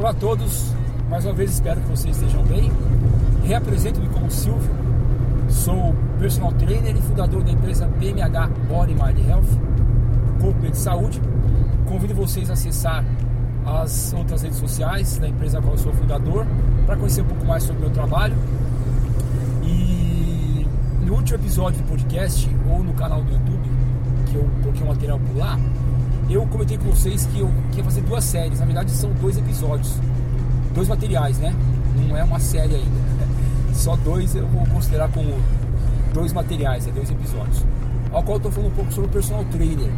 Olá a todos, mais uma vez espero que vocês estejam bem. Reapresento-me como Silvio, sou personal trainer e fundador da empresa BMH Body Mind Health, corpo de saúde. Convido vocês a acessar as outras redes sociais da empresa a qual eu sou fundador para conhecer um pouco mais sobre o meu trabalho. E no último episódio do podcast ou no canal do YouTube, que eu coloquei um material por lá, eu comentei com vocês que eu queria fazer duas séries. Na verdade, são dois episódios, dois materiais, né? Não é uma série ainda. Só dois eu vou considerar como dois materiais, é dois episódios. Ao qual eu estou falando um pouco sobre o personal trainer.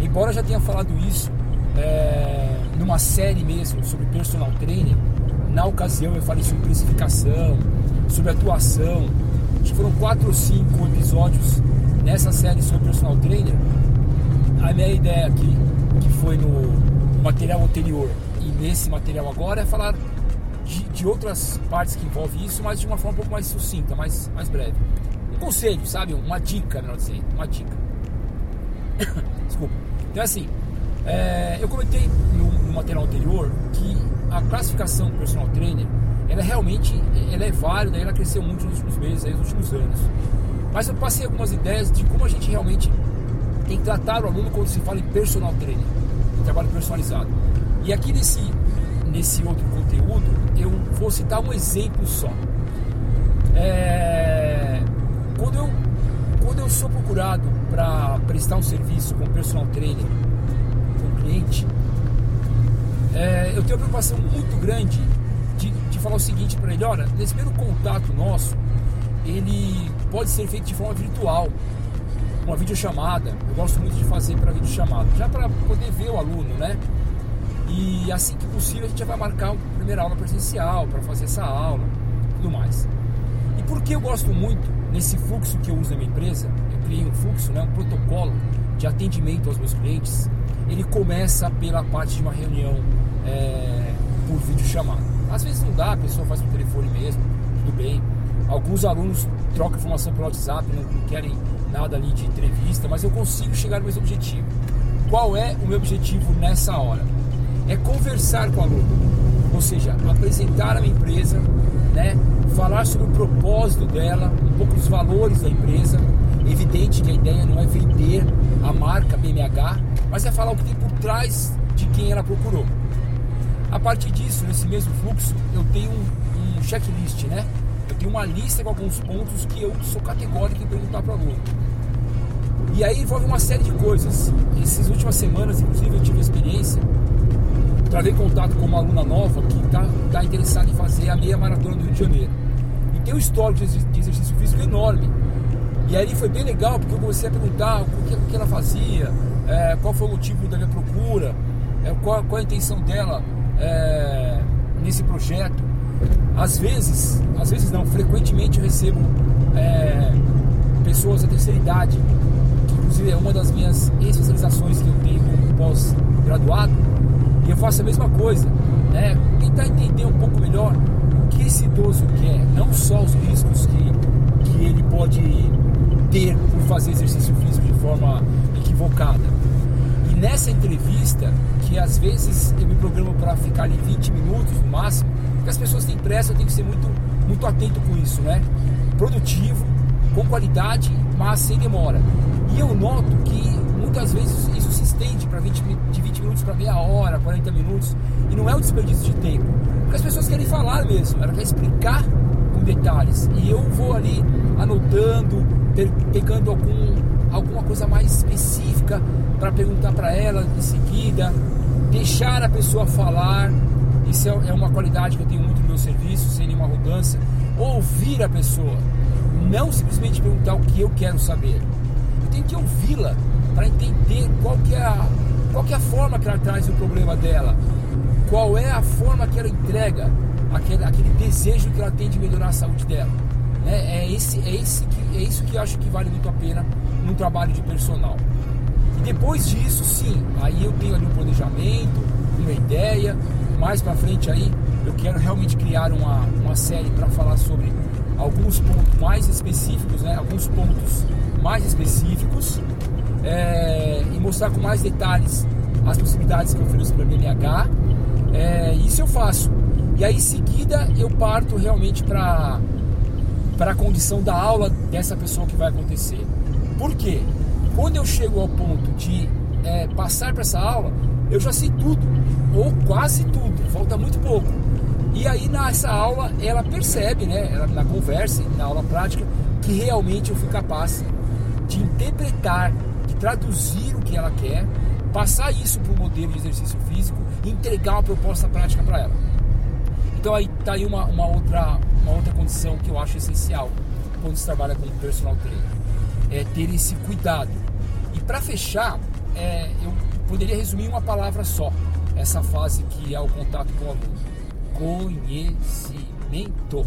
Embora eu já tenha falado isso é, numa série mesmo sobre personal trainer, na ocasião eu falei sobre precificação, sobre atuação. Acho que foram quatro ou cinco episódios nessa série sobre personal trainer a minha ideia aqui, que foi no material anterior e nesse material agora, é falar de, de outras partes que envolvem isso, mas de uma forma um pouco mais sucinta, mais, mais breve. Um conselho, sabe? Uma dica, melhor dizendo, uma dica. Desculpa. Então, assim, é, eu comentei no, no, material anterior que a classificação do personal trainer, ela é realmente ela é válida, ela cresceu muito nos últimos meses, aí, nos últimos anos. Mas eu passei algumas ideias de como a gente realmente que tratar o aluno quando se fala em personal training, em trabalho personalizado. E aqui nesse, nesse outro conteúdo, eu vou citar um exemplo só. É, quando, eu, quando eu sou procurado para prestar um serviço com personal trainer, com cliente, é, eu tenho uma preocupação muito grande de, de falar o seguinte para ele: olha, nesse primeiro contato nosso, ele pode ser feito de forma virtual uma videochamada. Eu gosto muito de fazer para videochamada, já para poder ver o aluno, né? E assim que possível a gente vai marcar a primeira aula presencial para fazer essa aula, tudo mais. E por que eu gosto muito nesse fluxo que eu uso na minha empresa? Eu criei um fluxo, né, um protocolo de atendimento aos meus clientes. Ele começa pela parte de uma reunião é, por videochamada. Às vezes não dá, a pessoa faz por telefone mesmo, tudo bem. Alguns alunos trocam informação pelo WhatsApp, não querem nada ali de entrevista, mas eu consigo chegar no meu objetivo. Qual é o meu objetivo nessa hora? É conversar com o aluno, ou seja, apresentar a minha empresa, né? falar sobre o propósito dela, um pouco dos valores da empresa. Evidente que a ideia não é vender a marca BMH, mas é falar o que tem por trás de quem ela procurou. A partir disso, nesse mesmo fluxo, eu tenho um, um checklist, né? Eu tenho uma lista com alguns pontos que eu sou categórico em perguntar para o aluno. E aí envolve uma série de coisas. Essas últimas semanas, inclusive, eu tive a experiência, travei contato com uma aluna nova que está tá interessada em fazer a meia maratona do Rio de Janeiro. E tem um histórico de exercício físico enorme. E aí foi bem legal, porque eu comecei a perguntar o que, o que ela fazia, é, qual foi o motivo da minha procura, é, qual, qual, a intenção dela é, nesse projeto. Às vezes, às vezes não, frequentemente eu recebo é, pessoas da terceira idade, que inclusive é uma das minhas especializações que eu tenho como pós-graduado, e eu faço a mesma coisa, né? tentar entender um pouco melhor o que esse idoso quer, não só os riscos que, que ele pode ter por fazer exercício físico de forma equivocada. E nessa entrevista, que às vezes eu me programo para ficar ali 20 minutos no máximo, porque as pessoas têm pressa, eu tenho que ser muito, muito atento com isso, né? Produtivo, com qualidade, mas sem demora. E eu noto que muitas vezes isso se estende para 20, de 20 minutos para meia hora, 40 minutos, e não é um desperdício de tempo. Porque as pessoas querem falar mesmo, elas querem explicar com detalhes. E eu vou ali anotando, pegando algum, alguma coisa mais específica para perguntar para ela em seguida, deixar a pessoa falar isso é, é uma qualidade que eu tenho muito no meu serviço, sem nenhuma arrogância. Ouvir a pessoa, não simplesmente perguntar o que eu quero saber. Eu tenho que ouvi-la para entender qual que, é a, qual é a forma que ela traz o problema dela, qual é a forma que ela entrega aquele, aquele desejo que ela tem de melhorar a saúde dela. Né? É, esse, é, esse que, é isso que eu acho que vale muito a pena num trabalho de personal. E depois disso, sim, aí eu tenho ali um planejamento, uma ideia, mais para frente aí eu quero realmente criar uma, uma série para falar sobre alguns pontos mais específicos, né? alguns pontos mais específicos é, e mostrar com mais detalhes as possibilidades que eu ofereço para BNH. É, É, isso eu faço. E aí em seguida eu parto realmente para para a condição da aula dessa pessoa que vai acontecer. Por quê? Quando eu chego ao ponto de é, passar para essa aula, eu já sei tudo, ou quase tudo, falta muito pouco. E aí nessa aula ela percebe, né, ela, na conversa, na aula prática, que realmente eu fui capaz de interpretar, de traduzir o que ela quer, passar isso para o modelo de exercício físico e entregar uma proposta prática para ela. Então aí tá aí uma, uma, outra, uma outra condição que eu acho essencial quando se trabalha com personal trainer. É ter esse cuidado. E para fechar, é, eu poderia resumir uma palavra só, essa fase que é o contato com o aluno. Conhecimento.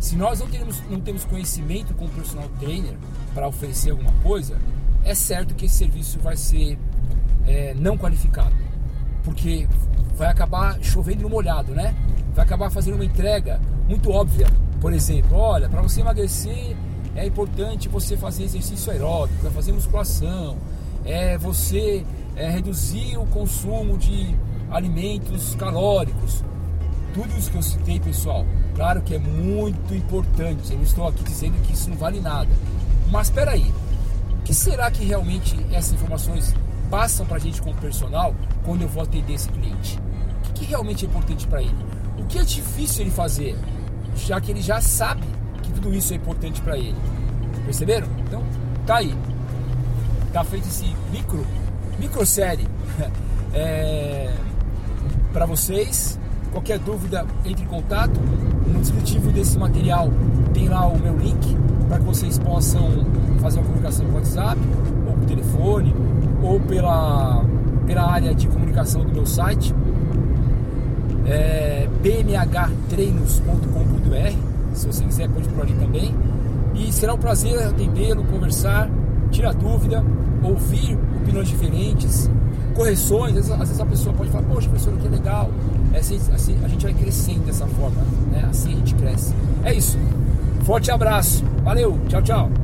Se nós não temos, não temos conhecimento com o personal trainer para oferecer alguma coisa, é certo que esse serviço vai ser é, não qualificado. Porque vai acabar chovendo no molhado, né? Vai acabar fazendo uma entrega muito óbvia. Por exemplo, olha, para você emagrecer é importante você fazer exercício aeróbico, é fazer musculação, é você é, reduzir o consumo de alimentos calóricos. Tudo isso que eu citei, pessoal, claro que é muito importante. Eu não estou aqui dizendo que isso não vale nada. Mas espera aí, o que será que realmente essas informações passam para a gente como personal quando eu vou atender esse cliente? O que, que realmente é importante para ele? O que é difícil ele fazer, já que ele já sabe tudo isso é importante para ele? Perceberam? Então, tá aí. Tá feito esse micro, micro série é, para vocês. Qualquer dúvida, entre em contato. No descritivo desse material tem lá o meu link para que vocês possam fazer uma comunicação por WhatsApp, ou por telefone, ou pela, pela área de comunicação do meu site é, bmhtreinos.com.br. Se você quiser, pode por ali também. E será um prazer atendê-lo, conversar, tirar dúvida, ouvir opiniões diferentes, correções. Às vezes, a pessoa pode falar, poxa, professor, que legal. É assim, assim, a gente vai crescendo dessa forma, né? assim a gente cresce. É isso. Forte abraço. Valeu. Tchau, tchau.